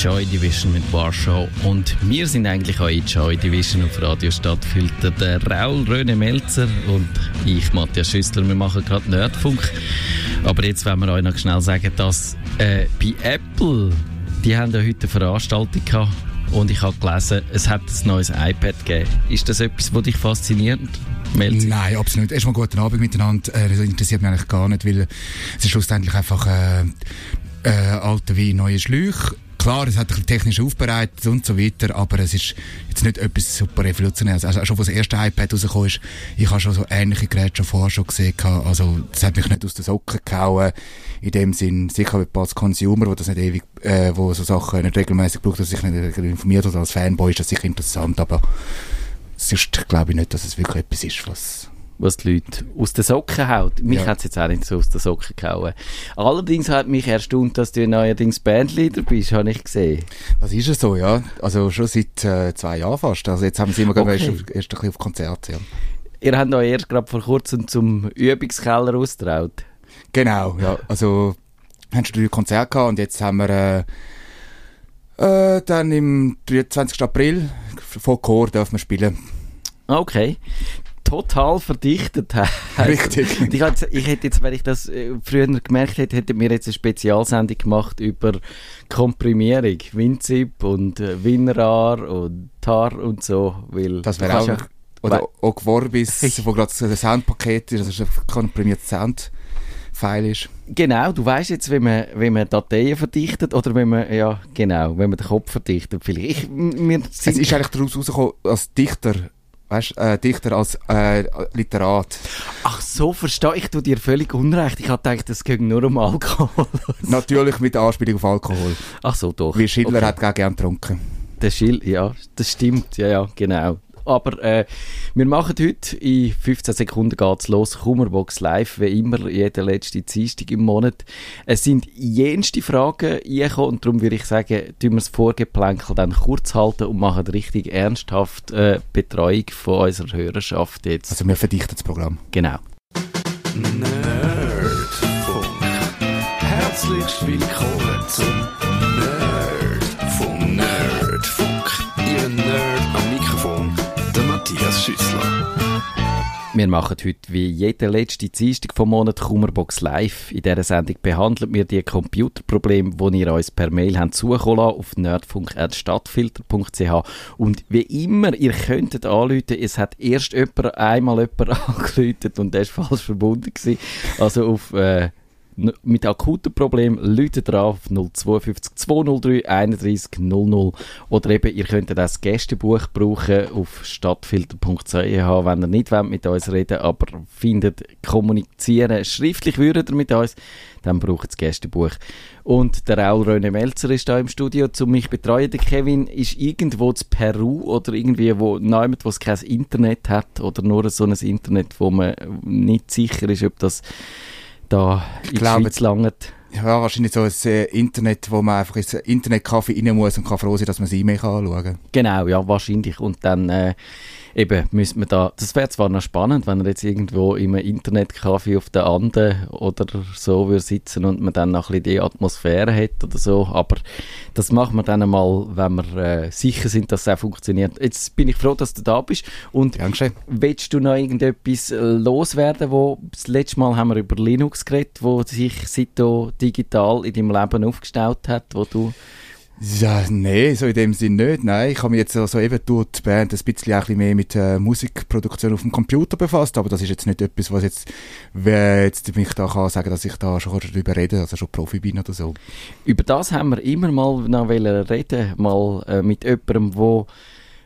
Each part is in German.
Joy Division mit Warschau und wir sind eigentlich auch in Joy Division auf Radio Stadtfilter. Der Raul Röne Melzer und ich, Matthias Schüssler, wir machen gerade Nerdfunk. Aber jetzt wollen wir euch noch schnell sagen, dass äh, bei Apple, die haben ja heute eine Veranstaltung gehabt und ich habe gelesen, es hat ein neues iPad gegeben. Ist das etwas, was dich fasziniert? Melzer? Nein, absolut. Erstmal guten Abend miteinander. Äh, das interessiert mich eigentlich gar nicht, weil es ist schlussendlich einfach äh, äh, alte wie neue Schläuche Klar, es hat ein bisschen technisch aufbereitet und so weiter, aber es ist jetzt nicht etwas super revolutionäres. Also schon, als das erste iPad rausgekommen ist, ich habe schon so ähnliche Geräte schon vorher schon gesehen. Also, das hat mich nicht aus den Socken gehauen. In dem Sinn, sicher als Consumer, wo das nicht ewig, äh, wo so Sachen nicht regelmäßig braucht, dass sich nicht informiert oder als Fanboy ist das sicher interessant, aber sonst glaube ich nicht, dass es wirklich etwas ist, was was die Leute aus den Socken haut. Mich ja. hat es jetzt auch nicht so aus den Socken gehauen. Allerdings hat mich erstaunt, dass du neuerdings Bandleader bist, habe ich gesehen. Das ist es so, ja. Also schon seit äh, zwei Jahren fast. Also jetzt haben sie immer okay. erst, erst ein bisschen auf Konzerte, ja. Ihr habt euch erst gerade vor kurzem zum Übungskeller austraut. Genau, ja. Also haben schon drei Konzerte gehabt und jetzt haben wir äh, äh, dann im 23. April von Chor dürfen wir spielen. Okay total verdichtet hast. Richtig. ich, hätte, ich hätte jetzt, wenn ich das äh, früher gemerkt hätte, hätte mir jetzt eine Spezialsendung gemacht über Komprimierung, WinZip und äh, WinRAR und TAR und so, weil das wäre auch ja, oder auch Vorbis, wo gerade ein Soundpaket ist, also ein komprimiertes Sound. File ist. Genau, du weißt jetzt, wie man, wie man Dateien verdichtet oder wenn man, ja, genau, wenn man den Kopf verdichtet. Vielleicht. Ich, wir es ist eigentlich daraus rausgekommen, als Dichter weißt, äh, Dichter als äh, Literat. Ach so, verstehe ich. Du dir völlig unrecht. Ich hatte gedacht, es ging nur um Alkohol. Natürlich mit Anspielung auf Alkohol. Ach so, doch. Wie Schiller okay. hat gerne getrunken. Der Schill, ja, das stimmt. Ja, ja, genau. Aber äh, wir machen heute, in 15 Sekunden geht's los, Kummerbox live, wie immer, jeden letzten Dienstag im Monat. Es sind jenste Fragen eingekommen und darum würde ich sagen, tun wir das Vorgeplänkel dann kurz halten und machen richtig ernsthaft äh, Betreuung von unserer Hörerschaft jetzt. Also wir verdichten das Programm. Genau. Nerdfunk. Herzlich willkommen zum Nerd Schüssler. Wir machen heute wie jede letzte Dienstag vom Monat Kummerbox Live. In dieser Sendung behandeln wir die Computerprobleme, die ihr uns per Mail habt zukommen auf nerdfunk.stadtfilter.ch und wie immer, ihr könntet anrufen, es hat erst jemand, einmal jemand angerufen und der war falsch verbunden gewesen. Also auf äh, mit akuten Problemen, Leute drauf 052 203 31 00 oder eben, ihr könnt das Gästebuch brauchen auf stadtfilter.ch, wenn ihr nicht wollt mit uns reden aber findet, kommunizieren, schriftlich würdet ihr mit uns, dann braucht das Gästebuch. Und der Raul Röne Melzer ist da im Studio, zum mich betreuen. Der Kevin ist irgendwo zu Peru oder irgendwie wo niemand, wo kein Internet hat oder nur so ein Internet, wo man nicht sicher ist, ob das da in ich glaube, Schweiz langt. Ja, wahrscheinlich so ein äh, Internet, wo man einfach ins Internetcafé rein muss und kann froh sein, dass man das E-Mail anschauen kann. Genau, ja, wahrscheinlich. Und dann äh, eben müsste man da, das wäre zwar noch spannend, wenn er jetzt irgendwo im Internetcafé auf der Anden oder so würde sitzen und man dann noch ein bisschen die Atmosphäre hat oder so, aber das machen wir dann einmal, wenn wir äh, sicher sind, dass es auch funktioniert. Jetzt bin ich froh, dass du da bist und Dankeschön. willst du noch irgendetwas äh, loswerden, wo das letzte Mal haben wir über Linux geredet, wo sich seitdem digital in deinem Leben aufgestellt hat, wo du ja, nee, so in dem Sinn nicht. Nein, ich habe mich jetzt also eben durch die Band ein bisschen, ein bisschen mehr mit äh, Musikproduktion auf dem Computer befasst, aber das ist jetzt nicht etwas, was jetzt, wer jetzt mich da kann sagen, dass ich da schon darüber rede, also schon Profi bin oder so. Über das haben wir immer mal noch reden, mal äh, mit jemandem, wo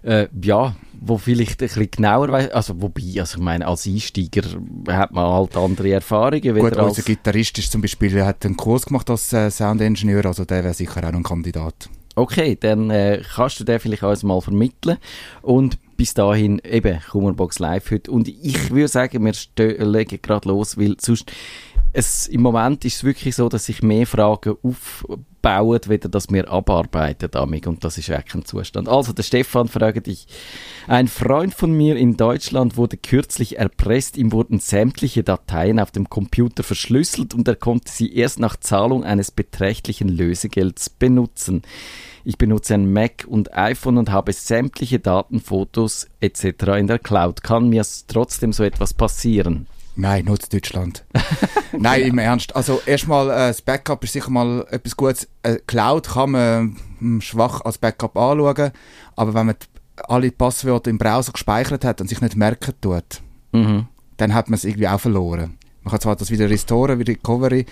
äh, ja, wo vielleicht ein bisschen genauer weiß, also wobei, also ich meine, als Einsteiger hat man halt andere Erfahrungen. Gut, unser Gitarrist ist zum Beispiel, hat einen Kurs gemacht als äh, Soundingenieur, also der wäre sicher auch ein Kandidat. Okay, dann äh, kannst du den vielleicht uns mal vermitteln und bis dahin eben Kummerbox Live heute und ich würde sagen, wir legen gerade los, weil sonst es, im Moment ist es wirklich so, dass sich mehr Fragen aufbauen, weder dass wir abarbeiten damit. Und das ist wirklich ein Zustand. Also, der Stefan fragt dich, ein Freund von mir in Deutschland wurde kürzlich erpresst, ihm wurden sämtliche Dateien auf dem Computer verschlüsselt und er konnte sie erst nach Zahlung eines beträchtlichen Lösegelds benutzen. Ich benutze ein Mac und iPhone und habe sämtliche Daten, Fotos etc. in der Cloud. Kann mir trotzdem so etwas passieren? Nein, nutzt Deutschland. Nein, im Ernst. Also erstmal, äh, das Backup ist sicher mal etwas Gutes. Äh, Cloud kann man ähm, schwach als Backup anschauen, aber wenn man alle Passwörter im Browser gespeichert hat und sich nicht merken tut, Mhm. dann hat man es irgendwie auch verloren. Man kann zwar das wieder restoren, wieder Recovery,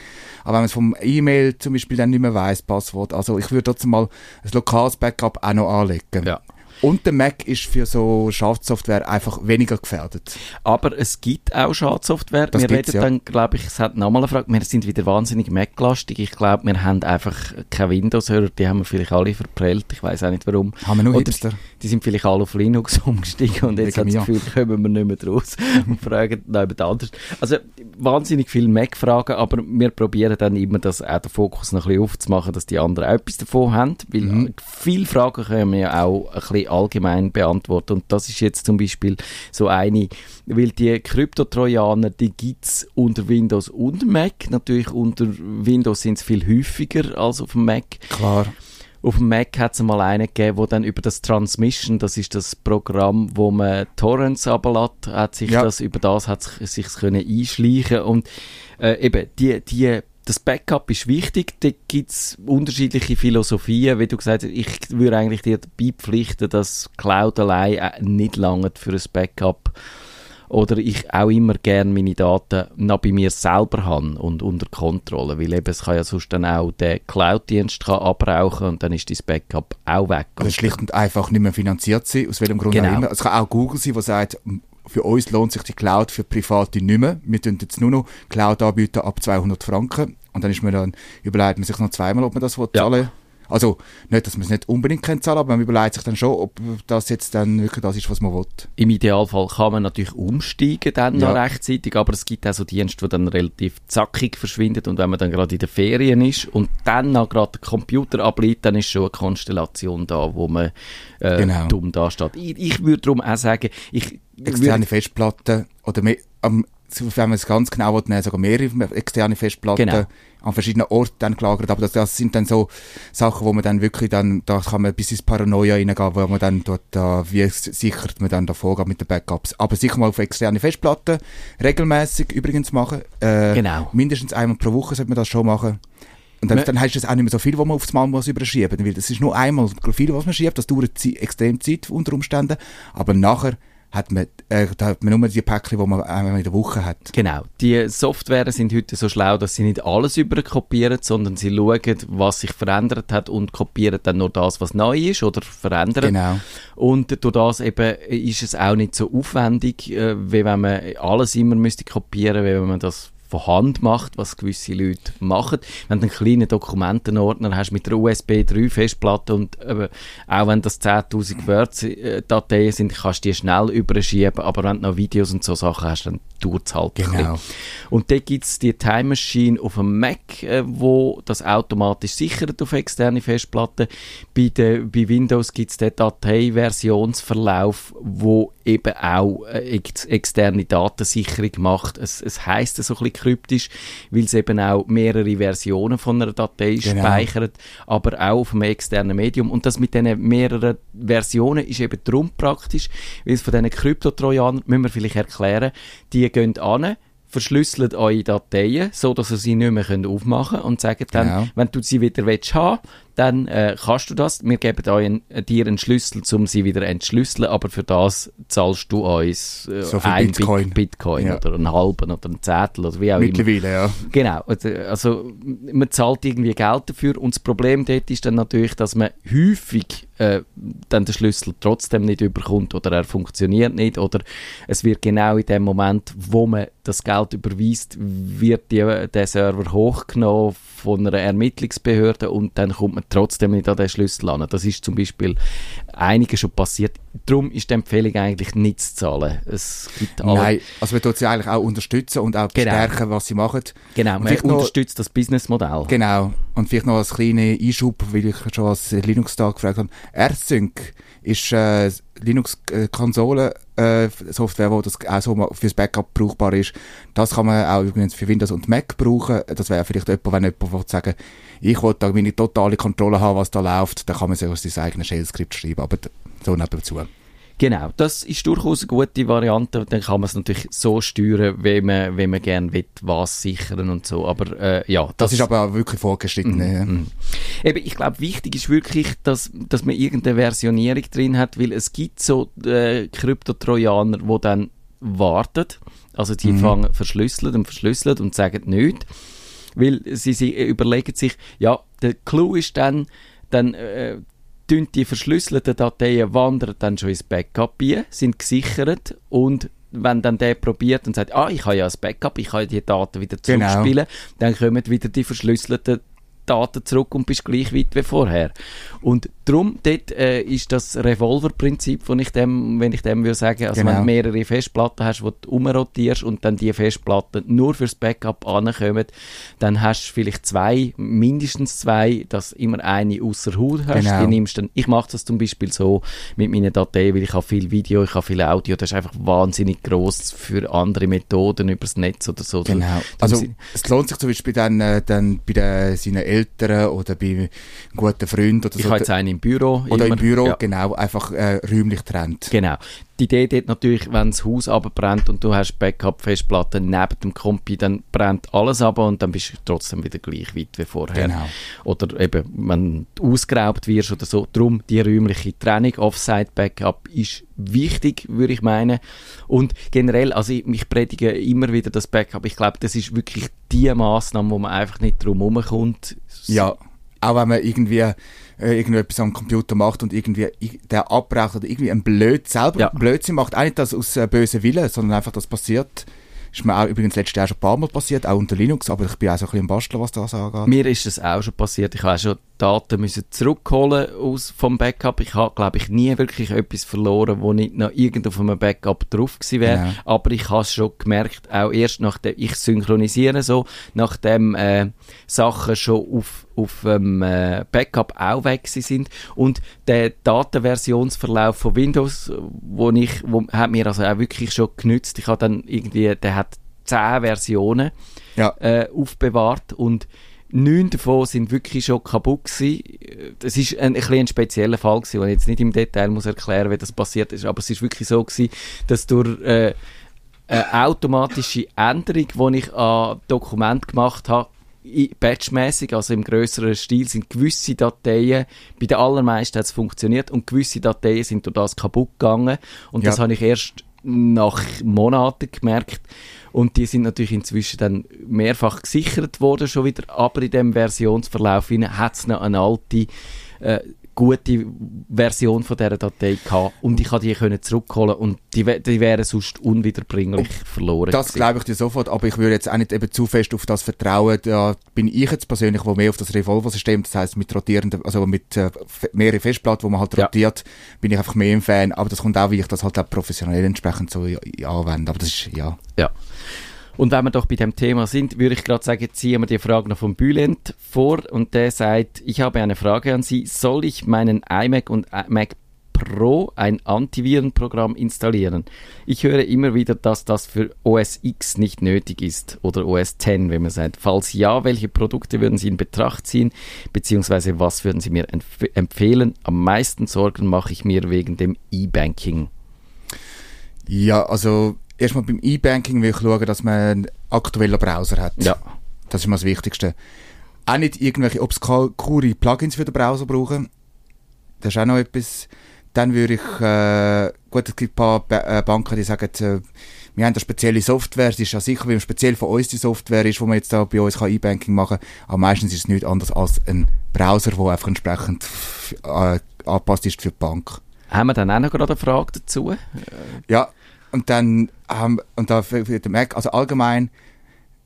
aber wenn man es vom E-Mail zum Beispiel dann nicht mehr weiss, Passwort, also ich würde trotzdem mal ein lokales Backup auch noch anlegen. Ja. Und der Mac ist für so Schadsoftware einfach weniger gefährdet. Aber es gibt auch Schadsoftware. Das wir reden ja. dann, glaube ich, es hat nochmal eine Frage. Wir sind wieder wahnsinnig Mac-lastig. Ich glaube, wir haben einfach keine Windows-Hörer. Die haben wir vielleicht alle verprellt. Ich weiß auch nicht warum. Haben wir nur Oder Hipster? Die sind vielleicht alle auf Linux umgestiegen und jetzt sie das. Gefühl, kommen wir nicht mehr draus und fragen noch jemand anders. Also wahnsinnig viele Mac-Fragen, aber wir probieren dann immer, das, auch den Fokus noch ein bisschen aufzumachen, dass die anderen auch etwas davon haben, weil Mhm. viele Fragen können wir ja auch ein bisschen allgemein beantworten und das ist jetzt zum Beispiel so eine, weil die Kryptotrojaner, die gibt es unter Windows und Mac. Natürlich unter Windows sind es viel häufiger als auf dem Mac. Klar. Auf dem Mac hat es mal einen gegeben, wo dann über das Transmission, das ist das Programm, wo man Torrents ablädt, hat sich Ja. das, über das hat sich können einschleichen und äh, eben, die, die, das Backup ist wichtig, da gibt es unterschiedliche Philosophien, wie du gesagt hast, ich würde eigentlich dir dabei pflichten, dass Cloud allein äh, nicht lange für ein Backup oder ich auch immer gerne meine Daten noch bei mir selber habe und unter Kontrolle, weil eben es kann ja sonst dann auch der Cloud-Dienst kann abrauchen und dann ist das Backup auch weg. Oder schlicht und einfach nicht mehr finanziert sein, aus welchem Grund Genau. auch immer. Es kann auch Google sein, der sagt, für uns lohnt sich die Cloud, für Private nicht mehr. Wir tun jetzt nur noch Cloud anbieten ab 200 Franken. Und dann ist mir dann, überlegt man sich noch zweimal, ob man das Ja. zahlen Also, nicht, dass man es nicht unbedingt kann zahlen, aber man überlegt sich dann schon, ob das jetzt dann wirklich das ist, was man will. Im Idealfall kann man natürlich umsteigen dann noch Ja. rechtzeitig, aber es gibt auch so Dienste, die dann relativ zackig verschwinden und wenn man dann gerade in den Ferien ist und dann noch gerade den Computer ableitet, dann ist schon eine Konstellation da, wo man äh, Genau. dumm dasteht. Ich, ich würde darum auch sagen, ich Externe würde, Festplatten oder mehr, am, wenn man es ganz genau will, nehmen, sogar mehrere externe Festplatten Genau. an verschiedenen Orten dann gelagert. Aber das, das sind dann so Sachen, wo man dann wirklich dann, da kann man bis ins Paranoia reingehen, wo man dann dort, da, wie sichert man dann da vorgeht mit den Backups. Aber sicher mal auf externe Festplatten, regelmäßig übrigens machen. Äh, Genau. Mindestens einmal pro Woche sollte man das schon machen. Und dann, dann heißt es auch nicht mehr so viel, wo man aufs Mal muss überschieben, weil das ist nur einmal viel, was man schiebt, das dauert extrem Zeit unter Umständen, aber nachher hat man, äh, da hat man nur die Päckchen, die man einmal in der Woche hat. Genau. Die Software sind heute so schlau, dass sie nicht alles überkopieren, sondern sie schauen, was sich verändert hat und kopieren dann nur das, was neu ist oder verändern. Genau. Und durch das eben ist es auch nicht so aufwendig, äh, wie wenn man alles immer müsste kopieren, wie wenn man das von Hand macht, was gewisse Leute machen. Wenn du einen kleinen Dokumentenordner hast mit einer USB 3 Festplatte und äh, auch wenn das 10.000 Word-Dateien sind, kannst du die schnell überschieben, aber wenn du noch Videos und so Sachen hast, dann dauert es halt Genau. Und dort gibt es die Time Machine auf dem Mac, äh, wo das automatisch sichert auf externe Festplatten. Bei, der, bei Windows gibt es den Dateiversionsverlauf, wo eben auch äh, ex externe Datensicherung macht. Es, es heisst so ein bisschen kryptisch, weil es eben auch mehrere Versionen von einer Datei Genau. speichert, aber auch auf einem externen Medium. Und das mit diesen mehreren Versionen ist eben drum praktisch, weil es von diesen Kryptotrojanern, müssen wir vielleicht erklären, die gehen an, verschlüsseln eure Dateien, so dass ihr sie nicht mehr aufmachen könnt und sagen dann, Genau. wenn du sie wieder willst haben, dann äh, kannst du das. Wir geben einen, äh, dir einen Schlüssel, um sie wieder entschlüsseln, aber für das zahlst du uns äh, So ein Bitcoin. Bit Bitcoin Ja. oder einen halben oder einen Zettel oder wie auch immer. Mittlerweile, ja. Genau, also- also man zahlt irgendwie Geld dafür und das Problem dort ist dann natürlich, dass man häufig äh, dann den Schlüssel trotzdem nicht überkommt oder er funktioniert nicht oder es wird genau in dem Moment, wo man das Geld überweist, wird die, der Server hochgenommen von einer Ermittlungsbehörde und dann kommt man trotzdem nicht an den Schlüssel an. Das ist zum Beispiel einiges schon passiert. Darum ist die Empfehlung eigentlich nicht zu zahlen. Es gibt alle Nein, also wir tun sie eigentlich auch unterstützen und auch Genau. bestärken, was sie machen. Genau, Und man noch- unterstützt das Businessmodell. Genau. Und vielleicht noch als kleiner Einschub, weil ich schon als Linux-Tag gefragt habe. AirSync ist äh, Linux-Konsole-Software, wo das auch so fürs Backup brauchbar ist. Das kann man auch übrigens für Windows und Mac brauchen. Das wäre vielleicht jemand, wenn jemand will sagen ich will da meine totale Kontrolle haben, was da läuft, dann kann man sich aus sein eigenes Shell-Skript schreiben. Aber so nebenzu. Genau, das ist durchaus eine gute Variante. Dann kann man es natürlich so steuern, wie man, wie man gerne will, was sichern und so. Aber äh, ja, Das, ist aber auch wirklich vorgeschritten. ja. Mhm. Eben, ich glaube, wichtig ist wirklich, dass, dass man irgendeine Versionierung drin hat, weil es gibt so äh, Kryptotrojaner, die dann warten. Also die Mhm. fangen verschlüsselt und verschlüsselt und sagen nichts. Weil sie, sie überlegen sich, ja, der Clou ist dann, dann äh, die verschlüsselten Dateien wandern dann schon ins Backup ein, sind gesichert und wenn dann der probiert und sagt, ah, ich habe ja ein Backup, ich kann die Daten wieder Genau. zurückspielen, dann kommen wieder die verschlüsselten Daten zurück und bist gleich weit wie vorher. Und darum, dort äh, ist das Revolver-Prinzip, wenn ich dem, wenn ich dem würde sagen, also Genau. wenn du mehrere Festplatten hast, die du umrotierst und dann die Festplatten nur fürs Backup ankommen, dann hast du vielleicht zwei, mindestens zwei, dass immer eine außer Haut hast. Genau. Die nimmst dann, ich mache das zum Beispiel so mit meinen Dateien, weil ich habe viel Video, ich habe viel Audio, das ist einfach wahnsinnig groß für andere Methoden übers Netz oder so. Genau. Also es lohnt sich zum Beispiel dann, äh, dann bei den, seinen Eltern oder bei guten Freunden oder ich so. habe jetzt einen im Büro. oder immer. im Büro, Ja. genau, einfach äh, räumlich trennt. Genau. Die Idee dort natürlich, wenn das Haus abbrennt und du hast Backup-Festplatte neben dem Kompi, dann brennt alles ab und dann bist du trotzdem wieder gleich weit wie vorher. Genau. Oder eben, wenn du ausgeraubt wirst oder so. Darum die räumliche Trennung, Offsite-Backup ist wichtig, würde ich meinen. Und generell, also ich, ich predige immer wieder das Backup. Ich glaube, das ist wirklich die Maßnahme, wo man einfach nicht drum herumkommt. Ja, auch wenn man irgendwie äh, irgendetwas am Computer macht und irgendwie der abbraucht oder irgendwie ein Blöd selber Ja. Blödsinn macht, auch nicht das aus äh, bösem Willen, sondern einfach das passiert. Ist mir auch übrigens letztes Jahr schon ein paar Mal passiert, auch unter Linux, aber ich bin auch so ein bisschen am Basteln, was das angeht. Mir ist es auch schon passiert. Ich habe auch schon Daten müssen zurückholen aus vom Backup. Ich habe, glaube ich, nie wirklich etwas verloren, wo nicht noch irgendwo auf einem Backup drauf gewesen wäre. Genau. Aber ich habe es schon gemerkt, auch erst nachdem ich synchronisiere so, nachdem äh, Sachen schon auf auf dem äh, Backup auch weg sind und der Datenversionsverlauf von Windows, wo ich, wo, hat mir also auch wirklich schon genützt. Ich habe dann irgendwie, der hat zehn Versionen Ja. äh, aufbewahrt und neun davon sind wirklich schon kaputt gewesen. Das ist ein, ein, ein spezieller Fall gewesen, wo ich jetzt nicht im Detail muss erklären, wie das passiert ist, aber es ist wirklich so gewesen, dass durch äh, eine automatische Änderung, die ich an Dokument gemacht habe, batchmäßig, also im größeren Stil, sind gewisse Dateien, bei den allermeisten hat es funktioniert und gewisse Dateien sind durch das kaputt gegangen. Und das Ja. habe ich erst nach Monaten gemerkt. Und die sind natürlich inzwischen dann mehrfach gesichert worden schon wieder, aber in dem Versionsverlauf hat es noch eine alte äh, gute Version von dieser Datei gehabt und ich konnte die können zurückholen und die, die wären sonst unwiederbringlich verloren Das gewesen. glaube ich dir sofort, aber ich würde jetzt auch nicht eben zu fest auf das vertrauen. Da bin ich jetzt persönlich, wo mehr auf das Revolver-System, das heißt mit rotierenden, also mit äh, mehreren Festplatten, wo man halt Ja. rotiert, bin ich einfach mehr ein Fan. Aber das kommt auch, wie ich das halt auch professionell entsprechend so ja, ja, anwende. Aber das ist, ja. Ja. Und wenn wir doch bei dem Thema sind, würde ich gerade sagen, ziehen wir die Frage noch von Bülent vor und der sagt, ich habe eine Frage an Sie. Soll ich meinen iMac und Mac Pro ein Antivirenprogramm installieren? Ich höre immer wieder, dass das für OS X nicht nötig ist oder OS X, wenn man sagt. Falls ja, welche Produkte würden Sie in Betracht ziehen, beziehungsweise was würden Sie mir empf empfehlen? Am meisten Sorgen mache ich mir wegen dem E-Banking. Ja, also erstmal beim E-Banking will ich schauen, dass man einen aktuellen Browser hat. Ja. Das ist mal das Wichtigste. Auch nicht irgendwelche obskure Plugins für den Browser brauchen. Das ist auch noch etwas. Dann würde ich, äh, gut, es gibt ein paar ba äh, Banken, die sagen, äh, wir haben da spezielle Software, es ist ja sicher, weil speziell von uns die Software ist, wo man jetzt da bei uns E-Banking machen kann, aber meistens ist es nichts anderes als ein Browser, der einfach entsprechend äh, angepasst ist für die Bank. Haben wir dann auch noch gerade eine Frage dazu? Ja, und dann haben, und da den Mac, also allgemein,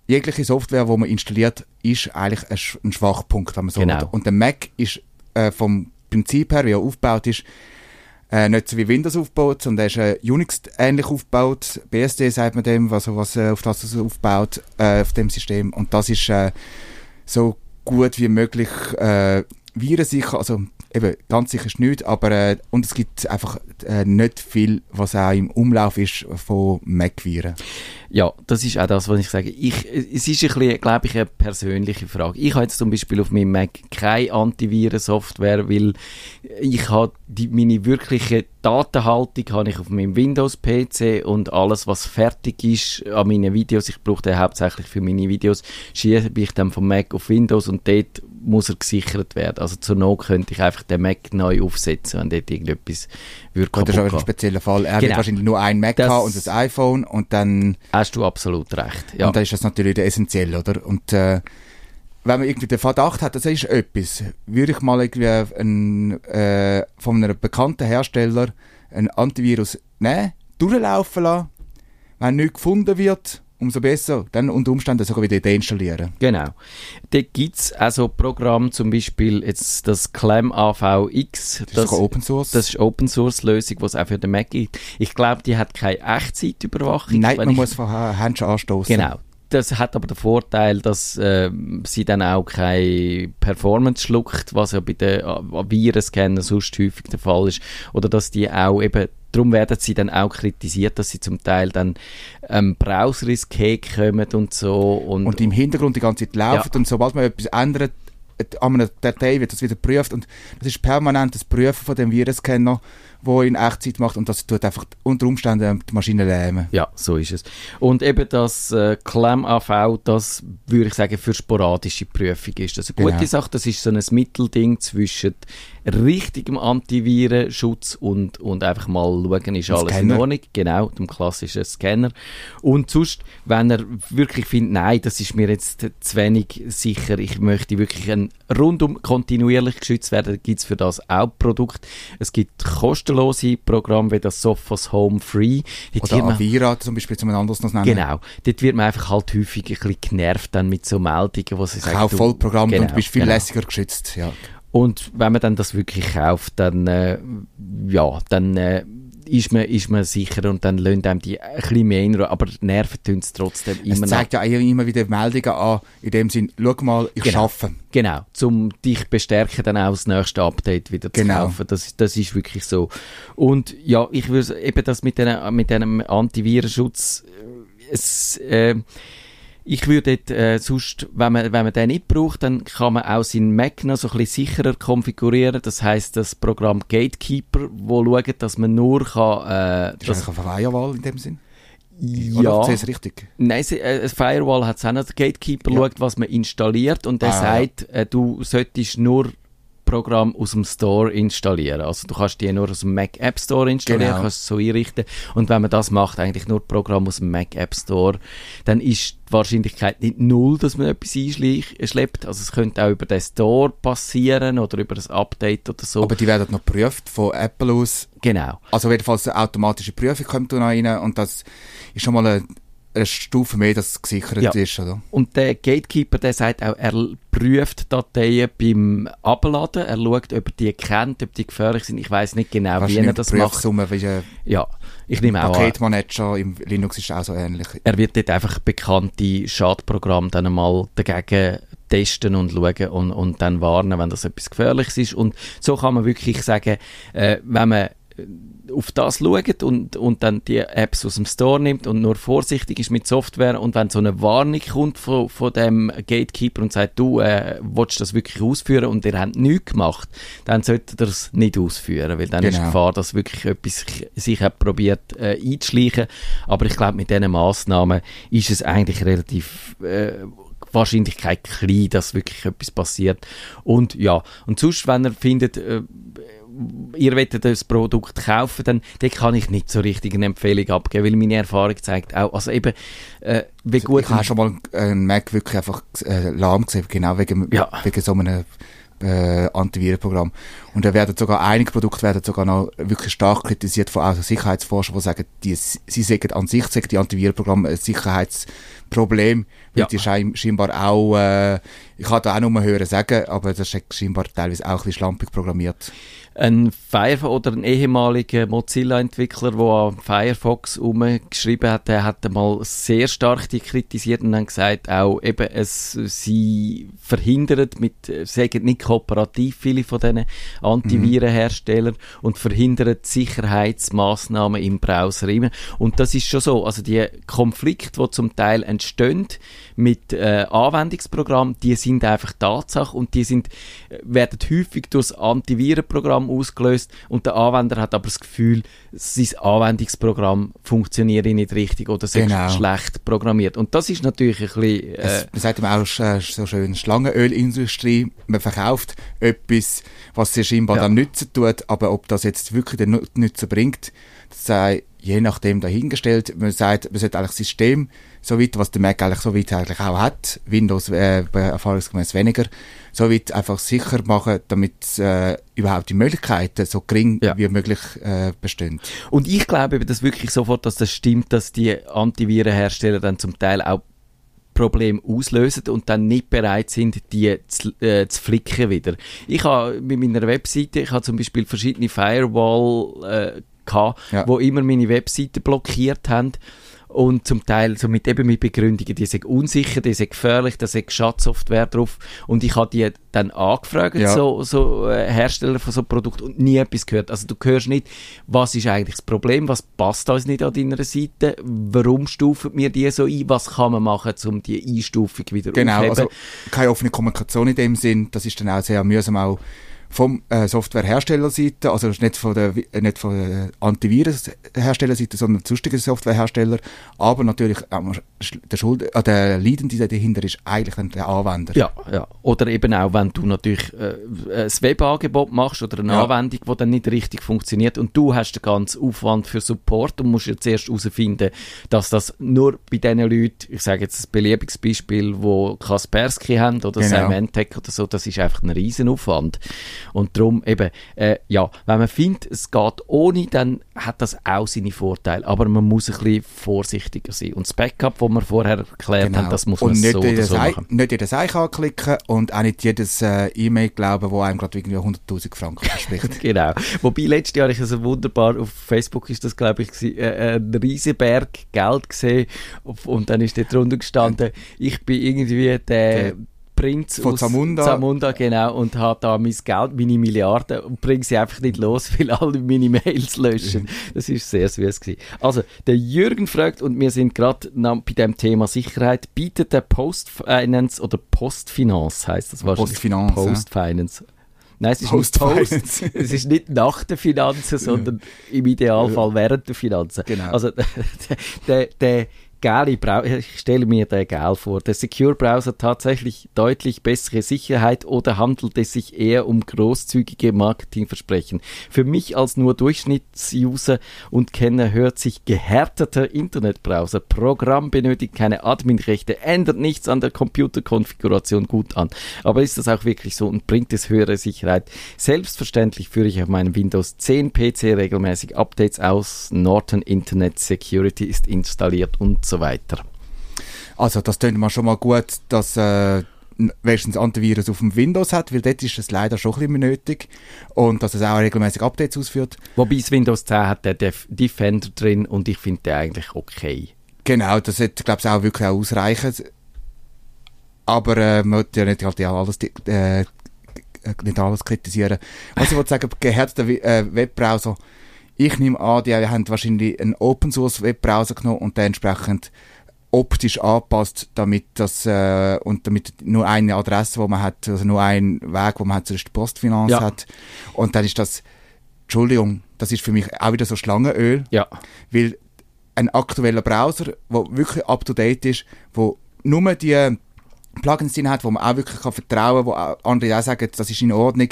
jegliche Software, die man installiert, ist eigentlich ein, Sch- ein Schwachpunkt, wenn man so Genau. Und der Mac ist äh, vom Prinzip her, wie er aufgebaut ist, äh, nicht so wie Windows aufgebaut, sondern er ist äh, Unix-ähnlich aufgebaut. BSD sagt man dem, was, was auf das es aufbaut, äh, auf dem System. Und das ist äh, so gut wie möglich äh, virensicher, also eben ganz sicher ist nichts, aber äh, und es gibt einfach äh, nicht viel, was auch im Umlauf ist von Mac-Viren. Ja, das ist auch das, was ich sage. Ich, es ist ein bisschen, glaube ich, eine persönliche Frage. Ich habe jetzt zum Beispiel auf meinem Mac keine Antivirensoftware, weil ich die, meine wirkliche Datenhaltung habe ich auf meinem Windows-PC und alles, was fertig ist an meinen Videos, ich brauche den hauptsächlich für meine Videos, schiebe ich dann vom Mac auf Windows und dort muss er gesichert werden. Also zur Not könnte ich einfach den Mac neu aufsetzen, wenn dort irgendetwas würde ist aber ein spezieller Fall. Er Genau. wird wahrscheinlich nur ein Mac Das- haben und das iPhone und dann, Hast du absolut recht. Ja. und dann ist das natürlich der essentiell, oder? Und äh, wenn man irgendwie den Verdacht hat, das ist etwas, würde ich mal irgendwie ein, äh, von einem bekannten Hersteller ein Antivirus nehmen, durchlaufen lassen. Wenn nichts gefunden wird, umso besser. Dann unter Umständen sogar wieder deinstallieren. Genau. Dort gibt es also Programme, zum Beispiel jetzt das Clem AVX. Das, ist sogar Open Source. das ist Open Source Lösung, die es auch für den Mac gibt. Ich glaube, die hat keine Echtzeitüberwachung. Nein, man ich- muss von Hand anstoßen. Genau. Das hat aber den Vorteil, dass äh, sie dann auch keine Performance schluckt, was ja bei den äh, Virenscannern sonst häufig der Fall ist. Oder dass die auch eben, darum werden sie dann auch kritisiert, dass sie zum Teil dann ähm, Browser ins Cake kommen und so. Und, und im Hintergrund die ganze Zeit laufen und sobald man etwas ändert, äh, an einer Datei wird das wieder geprüft und das ist permanent das Prüfen von dem Virenscanner, wo in Echtzeit macht und das tut einfach unter Umständen die Maschine lähmen. Ja, so ist es. Und eben das äh, Clem AV, das würde ich sagen, für sporadische Prüfung ist das eine gute Genau. Sache. Das ist so ein Mittelding zwischen richtigem Antivirenschutz und, und einfach mal schauen, ist alles Scanner. in Ordnung. Genau, dem klassischen Scanner. Und sonst, wenn er wirklich findet, nein, das ist mir jetzt zu wenig sicher, ich möchte wirklich ein rundum kontinuierlich geschützt werden, gibt es für das auch Produkt. Es gibt kostenlose Programme wie das Sophos Home Free. Dort Oder man- Avira zum Beispiel, zum anderes noch nennen. Genau. Dort wird man einfach halt häufig ein bisschen genervt dann mit so Meldungen, wo sie sagen, Kauf Vollprogramm genau, und du bist viel genau. lässiger geschützt. Ja. Und wenn man dann das wirklich kauft, dann, äh, ja, dann äh, ist, man, ist man sicher und dann lassen einem die ein bisschen mehr in. Aber nerven tun es trotzdem Es immer noch. zeigt ja auch immer wieder Meldungen an, in dem Sinn, schau mal, ich Genau. schaffe. Genau, zum dich bestärken, dann auch das nächste Update wieder zu Genau. kaufen. Das, das ist wirklich so. Und ja, ich würde eben das mit, den, mit dem Antivirenschutz, äh, es, äh, ich würde dort, äh, sonst, wenn man, wenn man den nicht braucht, dann kann man auch seinen Mac noch so ein bisschen sicherer konfigurieren. Das heißt, das Programm Gatekeeper, wo schaut, dass man nur kann, äh, Das ist eigentlich eine Firewall in dem Sinn. ja, Oder es richtig? Nein, sie, äh, ein Firewall hat es auch noch. Der Gatekeeper Ja. schaut, was man installiert und der Ah, sagt, äh, du solltest nur Programm aus dem Store installieren. Also du kannst die nur aus dem Mac App Store installieren, Genau. kannst es so einrichten. Und wenn man das macht, eigentlich nur Programm aus dem Mac App Store, dann ist die Wahrscheinlichkeit nicht null, dass man etwas einschleppt. Also es könnte auch über den Store passieren oder über ein Update oder so. Aber die werden noch geprüft von Apple aus. genau. Also jedenfalls eine automatische Prüfung kommt da noch rein und das ist schon mal eine, eine Stufe mehr, dass es gesichert Ja. ist, oder? Und der Gatekeeper, der sagt auch, er prüft Dateien beim Abladen. Er schaut, ob er die kennt, ob die gefährlich sind. Ich weiß nicht genau, wie er das macht. Ja, ich nehme auch an, Paketmanager im Linux ist auch so ähnlich. er wird dort einfach bekannte Schadprogramme dann einmal dagegen testen und schauen und, und dann warnen, wenn das etwas Gefährliches ist. Und so kann man wirklich sagen, äh, wenn man auf das schaut und, und dann die Apps aus dem Store nimmt und nur vorsichtig ist mit Software und wenn so eine Warnung kommt von, von dem Gatekeeper und sagt, du äh, willst das wirklich ausführen und ihr habt nichts gemacht, dann solltet ihr es nicht ausführen, weil dann ist die Genau. Gefahr, dass wirklich etwas sich- sich hat probiert äh, einzuschleichen. Aber ich glaube, mit diesen Massnahmen ist es eigentlich relativ äh, Wahrscheinlichkeit klein, dass wirklich etwas passiert. Und ja, und sonst, wenn ihr findet, äh, ihr wollt das Produkt kaufen, dann, dann kann ich nicht so richtig eine Empfehlung abgeben, weil meine Erfahrung zeigt auch, also eben, äh, wie gut... ich habe schon mal einen Mac wirklich einfach äh, lahm gesehen, genau wegen, Ja. wegen so einem äh, Antivirenprogramm. Und da werden sogar einige Produkte werden sogar noch wirklich stark kritisiert von also Sicherheitsforschern, die sagen, die, sie sagen an sich sagen die Antivirenprogramme ein Sicherheitsproblem, weil Ja. die schein, scheinbar auch, äh, ich kann da auch nur hören sagen, aber das ist scheinbar teilweise auch ein bisschen schlampig programmiert. Ein Firefox oder ein ehemaliger Mozilla-Entwickler, der an Firefox umgeschrieben hat, der hat einmal sehr stark die kritisiert und dann gesagt, auch eben, es, sie verhindern mit, sagen nicht kooperativ viele von diesen Antivirenherstellern und verhindern die Sicherheitsmaßnahmen im Browser immer. Und das ist schon so, also die Konflikte, die zum Teil entstehen mit äh, Anwendungsprogrammen, die sind einfach Tatsache und die sind, äh, werden häufig durch das Ausgelöst und der Anwender hat aber das Gefühl, sein Anwendungsprogramm funktioniert nicht richtig oder sei Genau. schlecht programmiert. Und das ist natürlich ein bisschen... Äh, Es, man sagt immer auch äh, so schön, Schlangenölindustrie, man verkauft etwas, was sie scheinbar Ja. dann nützen tut, aber ob das jetzt wirklich den Nu- Nutzen bringt, das sei je nachdem dahingestellt. Man sagt, man sollte eigentlich das System, so weit, was der Mac eigentlich so weit eigentlich auch hat, Windows äh, erfahrungsgemäß weniger, so weit einfach sicher machen, damit äh, überhaupt die Möglichkeiten so gering Ja. wie möglich äh, bestehen. Und ich glaube eben das wirklich sofort, dass das stimmt, dass die Antivirenhersteller dann zum Teil auch Probleme auslösen und dann nicht bereit sind, die zu, äh, zu flicken wieder. Ich habe mit meiner Webseite, ich habe zum Beispiel verschiedene Firewall äh, gehabt, Ja. wo immer meine Webseite blockiert haben und zum Teil so mit eben mit Begründungen, die sind unsicher, die sind gefährlich, da ist Schadsoftware drauf und ich habe die dann angefragt, Ja. so, so äh, Hersteller von so Produkten und nie etwas gehört. Also du hörst nicht, was ist eigentlich das Problem, was passt uns nicht an deiner Seite, warum stufen wir die so ein, was kann man machen, um die Einstufung wieder Genau, aufheben. also keine offene Kommunikation in dem Sinn. Das ist dann auch sehr mühsam auch vom äh, Softwareherstellerseite, also nicht von der, äh, nicht von der Antivirenherstellerseite, sondern sonstigen Softwarehersteller. Aber natürlich ähm, der, Schuld, äh, der Leidende dahinter ist eigentlich der Anwender. Ja, ja. Oder eben auch, wenn du natürlich äh, ein Webangebot machst oder eine Ja. Anwendung, die dann nicht richtig funktioniert und du hast den ganzen Aufwand für Support und musst jetzt erst herausfinden, dass das nur bei den Leuten, ich sage jetzt ein beliebiges Beispiel, wo Kaspersky haben oder Genau. Symantec oder so, das ist einfach ein Riesenaufwand. Und darum eben, äh, ja, wenn man findet, es geht ohne, dann hat das auch seine Vorteile, aber man muss ein bisschen vorsichtiger sein. Und das Backup, das wir vorher erklärt haben, das muss man Genau. und nicht so oder jedes, so machen. nicht jedes Eich anklicken und auch nicht jedes äh, E-Mail glauben, wo einem gerade irgendwie 100'000 Franken verspricht. Genau. Wobei letztes Jahr ich so wunderbar auf Facebook ist das glaube ich gewesen, äh, ein Riesenberg Geld gesehen und dann ist dort drunter gestanden, ich bin irgendwie der, Der Prinz von aus Zamunda. Zamunda genau und habe da mein Geld, meine Milliarden und bringe sie einfach nicht los, weil alle meine Mails löschen. Das ist sehr süß gewesen. Also der Jürgen fragt und wir sind gerade bei dem Thema Sicherheit. Bietet der Postfinance oder Postfinance heißt das wahrscheinlich? Postfinance, ja. Postfinance. Nein, es ist nicht Postfinance. Post. Es ist nicht nach den Finanzen, sondern im Idealfall während der Finanzen. Genau. Also der, der geile Browser, ich stelle mir den geil vor, der Secure Browser tatsächlich deutlich bessere Sicherheit oder handelt es sich eher um großzügige Marketingversprechen? Für mich als nur Durchschnittsuser und Kenner hört sich gehärteter Internetbrowser, Programm benötigt keine Adminrechte, ändert nichts an der Computerkonfiguration gut an. Aber ist das auch wirklich so und bringt es höhere Sicherheit? Selbstverständlich führe ich auf meinem Windows 10 PC regelmäßig Updates aus, Norton Internet Security ist installiert und so weiter. Also das tönt mal schon mal gut, dass äh, wenigstens Antivirus auf dem Windows hat, weil dort ist es leider schon ein bisschen nötig und dass es auch regelmäßig Updates ausführt. Wobei das Windows 10 hat der Def Defender drin und ich finde den eigentlich okay. Genau, das wird, glaube ich, auch wirklich auch ausreichen. Aber äh, man muss ja nicht halt ja alles, äh, nicht alles kritisieren. Was ich wollte sagen, gehärteter Wi- äh, Webbrowser, ich nehme an, die haben wahrscheinlich einen Open Source Webbrowser genommen und den entsprechend optisch angepasst, damit das äh, und damit nur eine Adresse, wo man hat, also nur einen Weg, wo man hat, zur Postfinanz Ja. hat. Und dann ist das, Entschuldigung, das ist für mich auch wieder so Schlangenöl Ja, weil ein aktueller Browser, der wirklich up to date ist, wo nur die Plugins drin hat, wo man auch wirklich kann vertrauen kann, wo andere auch sagen, das ist in Ordnung,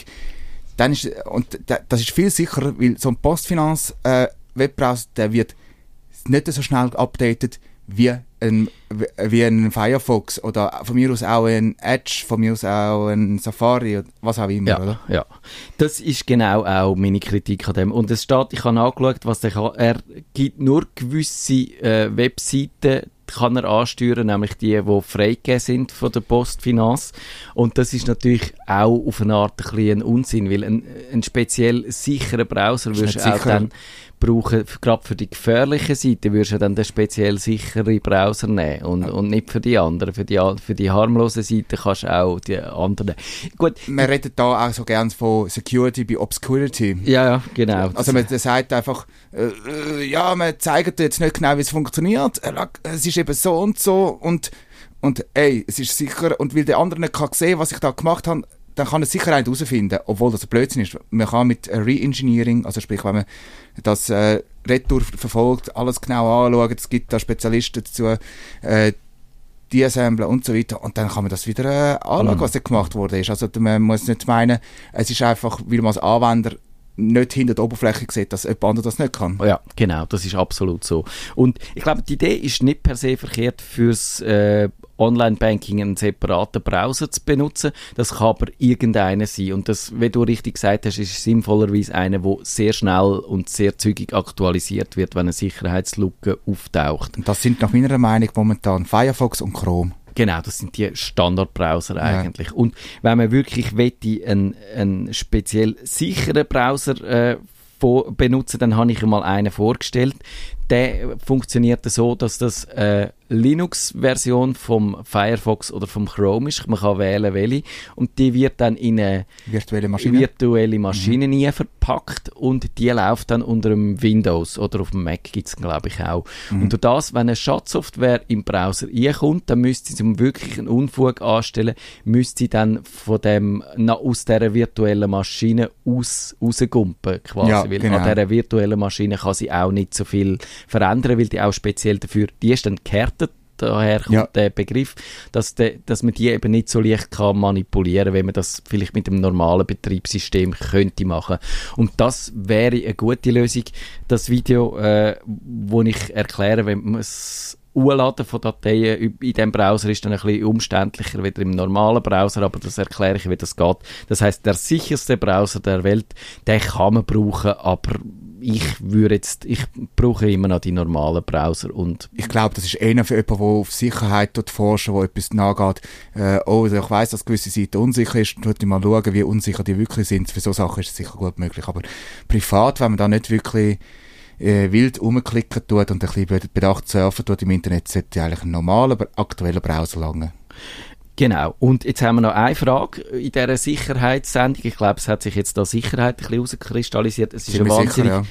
dann ist, und da- das ist viel sicherer, weil so ein Postfinanz äh, Webbrowser, der wird nicht so schnell updated wie ein, wie ein Firefox oder von mir aus auch ein Edge, von mir aus auch ein Safari, was auch immer, Ja, oder? ja. Das ist genau auch meine Kritik an dem. Und es steht, ich habe angeschaut, was der kann. Er gibt nur gewisse äh, Webseiten, kann er ansteuern, nämlich die, die freigegeben sind von der Postfinanz. Und das ist natürlich auch auf eine Art ein ein Unsinn, weil ein, ein speziell sicherer Browser nicht du auch sicher. dann brauchen, gerade für die gefährlichen Seiten würdest du dann den speziell sicheren Browser nehmen und, und nicht für die anderen. Für die, für die harmlosen Seiten kannst du auch die anderen. Gut, Man redet da auch so gern von Security bei Obscurity. ja, ja, genau. Also man sagt einfach, äh, äh, ja, man zeigt jetzt nicht genau, wie es funktioniert. Es ist eben so und so und, und ey, es ist sicher, und weil der andere nicht kann sehen, was ich da gemacht habe, dann kann er sicher nicht herausfinden, obwohl das ein Blödsinn ist. Man kann mit Re-Engineering, also sprich, wenn man das äh, Retour verfolgt, alles genau anschauen, es gibt da Spezialisten dazu, äh, deassemblen und so weiter. Und dann kann man das wieder äh, anschauen, Mhm. was da gemacht worden ist. Also man muss nicht meinen, es ist einfach, weil man als Anwender nicht hinter der Oberfläche sieht, dass jemand anderes das nicht kann. Ja, genau, das ist absolut so. Und ich glaube, die Idee ist nicht per se verkehrt, fürs äh, Online-Banking einen separaten Browser zu benutzen. Das kann aber irgendeiner sein. Und das, wie du richtig gesagt hast, ist sinnvollerweise einer, der sehr schnell und sehr zügig aktualisiert wird, wenn eine Sicherheitslücke auftaucht. Und das sind nach meiner Meinung momentan Firefox und Chrome. Genau, das sind die Standardbrowser eigentlich. Und wenn man wirklich wette, einen, einen speziell sicheren Browser äh, benutzen, dann habe ich einmal einen vorgestellt. Der funktioniert so, dass das äh, Linux-Version vom Firefox oder vom Chrome ist. Man kann wählen, welche. Und die wird dann in eine Virtuelle Maschine. virtuelle Maschine nie verpackt und die läuft dann unter dem Windows oder auf dem Mac gibt es glaube ich auch. Und durch das, wenn eine Schadsoftware im Browser reinkommt, dann müsste sie zum wirklich einen Unfug anstellen, müsste sie dann von dem, na, aus dieser virtuellen Maschine aus, rausgumpen quasi, Ja, weil genau. an dieser virtuellen Maschine kann sie auch nicht so viel verändern, weil die auch speziell dafür, die ist dann gehärtet, daher kommt Ja. der Begriff, dass, de, dass man die eben nicht so leicht kann manipulieren, wenn man das vielleicht mit dem normalen Betriebssystem könnte machen. Und das wäre eine gute Lösung. Das Video, äh, wo ich erkläre, wenn man es Hochladen von Dateien in diesem Browser ist dann ein bisschen umständlicher wie im normalen Browser, aber das erkläre ich, wie das geht. Das heißt, der sicherste Browser der Welt, den kann man brauchen, aber ich würde jetzt, ich brauche immer noch die normalen Browser und Ich glaube, das ist eher für jemanden, der auf Sicherheit dort forschen, wo etwas nachgeht. Äh, oh, also ich weiss, dass gewisse Seiten unsicher ist, tut mal schauen, wie unsicher die wirklich sind. Für so Sachen ist es sicher gut möglich. Aber privat, wenn man da nicht wirklich äh, wild rumklicken tut und ein bisschen bedacht surfen tut im Internet, sollte eigentlich ein normaler, aber aktueller Browser langen. Genau. Und jetzt haben wir noch eine Frage in dieser Sicherheitssendung. Ich glaube, es hat sich jetzt da Sicherheit ein bisschen herauskristallisiert. Es ist eine Ziemlich wahnsinnig sicher,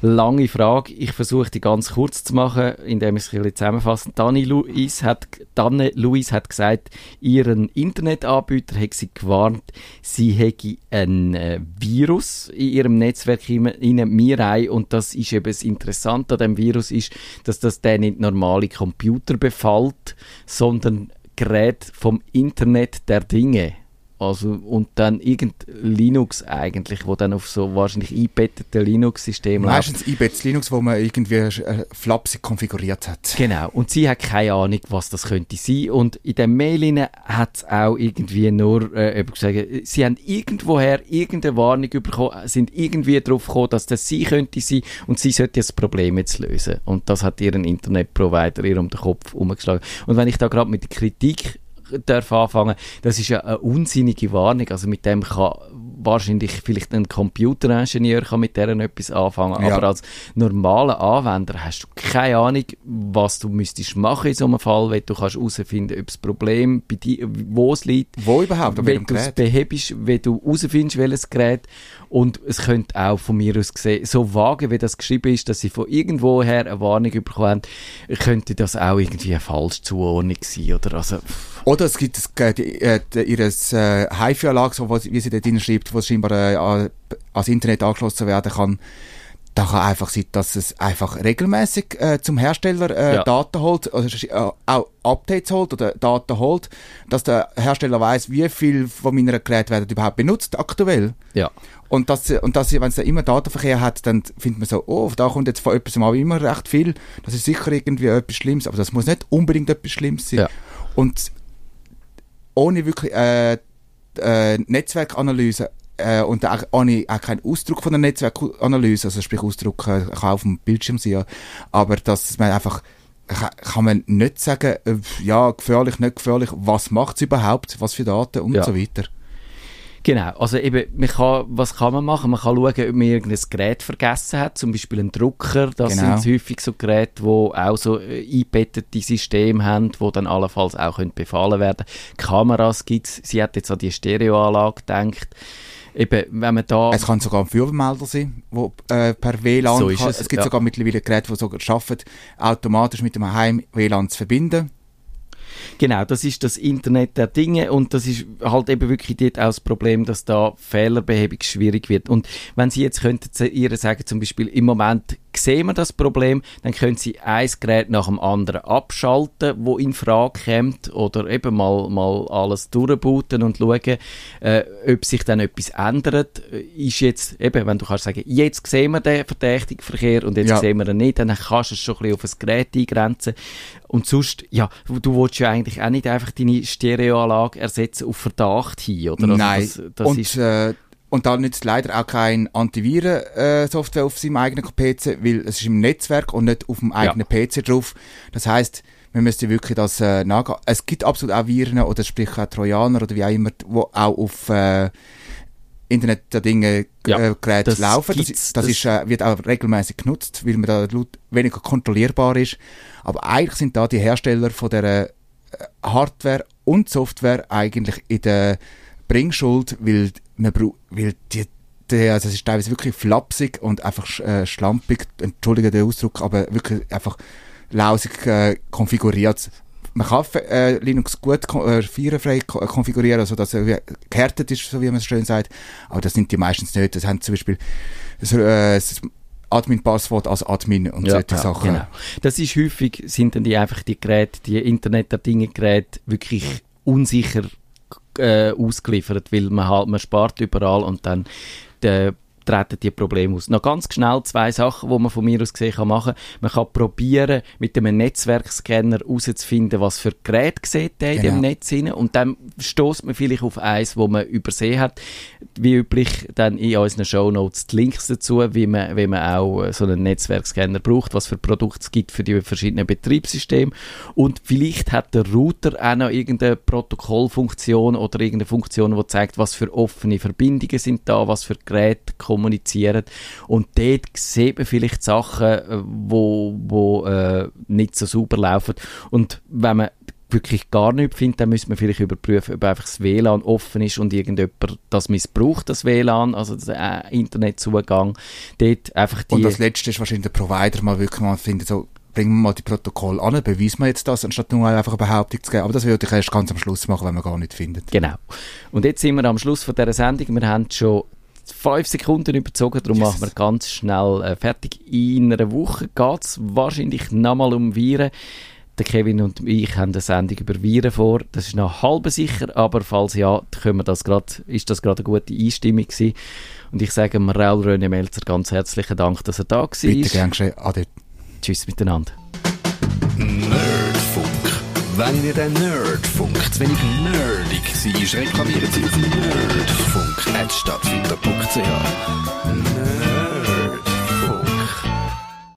lange Frage. Ich versuche die ganz kurz zu machen, indem ich es ein bisschen zusammenfasse. Dani Luis hat, Danne Luis hat gesagt, ihren Internetanbieter hat sie gewarnt, sie hätte ein äh, Virus in ihrem Netzwerk in mir rein und das ist eben das Interessante an dem Virus ist, dass das dann nicht normale Computer befällt, sondern Gerät vom Internet der Dinge. Also, und dann irgend Linux eigentlich, wo dann auf so wahrscheinlich eingebetteten Linux-System läuft. Meistens IBETS Linux, wo man irgendwie äh, flapsig konfiguriert hat. Genau. Und sie hat keine Ahnung, was das könnte sein. Und in dem Mail hat es auch irgendwie nur äh, gesagt, sie haben irgendwoher irgendeine Warnung bekommen, sind irgendwie darauf gekommen, dass das sie könnte sein und sie sollte das Problem jetzt lösen. Und das hat ihren Internetprovider ihr um den Kopf umgeschlagen. Und wenn ich da gerade mit der Kritik darf anfangen, das ist ja eine unsinnige Warnung. Also mit dem kann wahrscheinlich vielleicht ein Computeringenieur kann mit deren etwas anfangen, Ja. aber als normaler Anwender hast du keine Ahnung, was du müsstest machen in so einem Fall, wenn du kannst herausfinden, ob das Problem bei dir, wo es liegt, Wo überhaupt? Wenn du es behebst, wenn du herausfindest, welches Gerät. Und es könnte auch von mir aus gesehen, so vage wie das geschrieben ist, dass sie von irgendwoher eine Warnung bekommen haben, könnte das auch irgendwie eine falsche Zuordnung sein. Oder also, Oder es gibt äh, äh, ihres äh, HiFi-Anlage, so, wie sie drin schreibt, wo scheinbar äh, an- ans Internet angeschlossen werden kann. Da kann einfach sein, dass es einfach regelmäßig äh, zum Hersteller äh, Ja. Daten holt, oder äh, auch Updates holt oder Daten holt, dass der Hersteller weiß, wie viel von meiner Geräte werden überhaupt benutzt aktuell. Ja. Und dass, und dass wenn es da immer Datenverkehr hat, dann findet man so, oh, da kommt jetzt von etwas mal immer recht viel. Das ist sicher irgendwie etwas Schlimmes, aber das muss nicht unbedingt etwas Schlimmes sein. Ja. Und ohne wirklich äh, äh, Netzwerkanalyse äh, und auch, ohne auch keinen Ausdruck von der Netzwerkanalyse, also sprich Ausdruck äh, kann auf dem Bildschirm sein, aber dass man einfach kann, man nicht sagen, ja, gefährlich, nicht gefährlich, was macht es überhaupt, was für Daten und Ja. so weiter. Genau, also eben, man kann, was kann man machen? Man kann schauen, ob man irgendein Gerät vergessen hat, zum Beispiel einen Drucker, das Genau. sind häufig so Geräte, die auch so äh, eingebettete Systeme haben, die dann allenfalls auch können befallen werden Kameras gibt's, sie hat jetzt an die Stereoanlage gedacht, eben, wenn man da... Es kann sogar ein Feuerwehrmelder sein, wo äh, per WLAN So kann. es, Es, gibt ja. sogar mittlerweile Geräte, die sogar schaffen, automatisch mit dem Heim-WLAN zu verbinden. Genau, das ist das Internet der Dinge und das ist halt eben wirklich dort auch das Problem, dass da Fehlerbehebung schwierig wird. Und wenn Sie jetzt könnten ihr sagen, zum Beispiel im Moment sehen wir das Problem, dann können Sie ein Gerät nach dem anderen abschalten, wo in Frage kommt oder eben mal, mal alles durchbooten und schauen, äh, ob sich dann etwas ändert. Äh, Ist jetzt, eben, wenn du kannst sagen, jetzt sehen wir den verdächtigen Verkehr und jetzt Ja. sehen wir ihn nicht, dann kannst du es schon ein bisschen auf ein Gerät eingrenzen. Und sonst, ja, du willst ja eigentlich auch nicht einfach deine Stereoanlage ersetzen auf Verdacht hin, oder? Also Nein. Das, das und, ist, äh, und da nützt leider auch kein Antiviren-Software auf seinem eigenen PC, weil es ist im Netzwerk und nicht auf dem eigenen PC drauf. Das heißt, man müsste wirklich das äh, nachgehen. Es gibt absolut auch Viren oder sprich auch Trojaner oder wie auch immer, wo auch auf äh, Internet der Dinge Ja, äh, Geräte das laufen. Das, das, das- ist, äh, wird auch regelmäßig genutzt, weil man da laut- weniger kontrollierbar ist. Aber eigentlich sind da die Hersteller von der äh, Hardware und Software eigentlich in der Bringschuld, weil man weil die, die also es ist teilweise wirklich flapsig und einfach äh, schlampig, entschuldige den Ausdruck, aber wirklich einfach lausig äh, konfiguriert. Man kann äh, Linux gut äh, virenfrei ko- äh, konfigurieren, also dass er gehärtet ist, so wie man es schön sagt, aber das sind die meistens nicht. Das haben zum Beispiel äh, das Admin-Passwort als Admin und solche Sachen. Genau. Das ist häufig, sind dann die einfach die Geräte, die Internet der Dinge Geräte wirklich unsicher äh, ausgeliefert, weil man halt, man spart überall und dann äh, treten die Probleme aus. Noch ganz schnell zwei Sachen, die man von mir aus gesehen kann machen. Man kann probieren, mit einem Netzwerkscanner herauszufinden, was für Geräte sieht der in Genau. dem Netz hinein. und dann stoßt man vielleicht auf eins, wo man übersehen hat. Wie üblich dann in unseren Shownotes die Links dazu, wie man, wie man auch äh, so einen Netzwerkscanner braucht, was für Produkte es gibt für die verschiedenen Betriebssysteme. Und vielleicht hat der Router auch noch irgendeine Protokollfunktion oder irgendeine Funktion, die zeigt, was für offene Verbindungen sind da, was für Geräte kommunizieren. Und dort sieht man vielleicht Sachen, äh, wo, wo äh, nicht so sauber laufen. Und wenn man wirklich gar nichts findet, dann müsste man vielleicht überprüfen, ob einfach das WLAN offen ist und irgendjemand das missbraucht, das WLAN, also der äh, Internetzugang. Dort einfach die... Und das Letzte ist wahrscheinlich der Provider mal wirklich mal finden, so, bringen wir mal die Protokolle an, beweisen wir jetzt das, anstatt nur einfach eine Behauptung zu geben. Aber das würde ich erst ganz am Schluss machen, wenn man gar nicht findet. Genau. Und jetzt sind wir am Schluss von dieser Sendung. Wir haben schon fünf Sekunden überzogen, darum Jesus. machen wir ganz schnell äh, fertig. In einer Woche geht es wahrscheinlich nochmal um Viren. Der Kevin und ich haben eine Sendung über Viren vor. Das ist noch halb sicher, aber falls ja, können wir das grad, ist das gerade eine gute Einstimmung gewesen. Und ich sage mir, Raul René Melzer ganz herzlichen Dank, dass er da war. Bitte gern geschehen. Ade. Tschüss miteinander. Nerdfunk. Wenn ihr den Nerdfunk zu wenig nerdig sie ist Reklamiert. Sie auf nerdfunk.net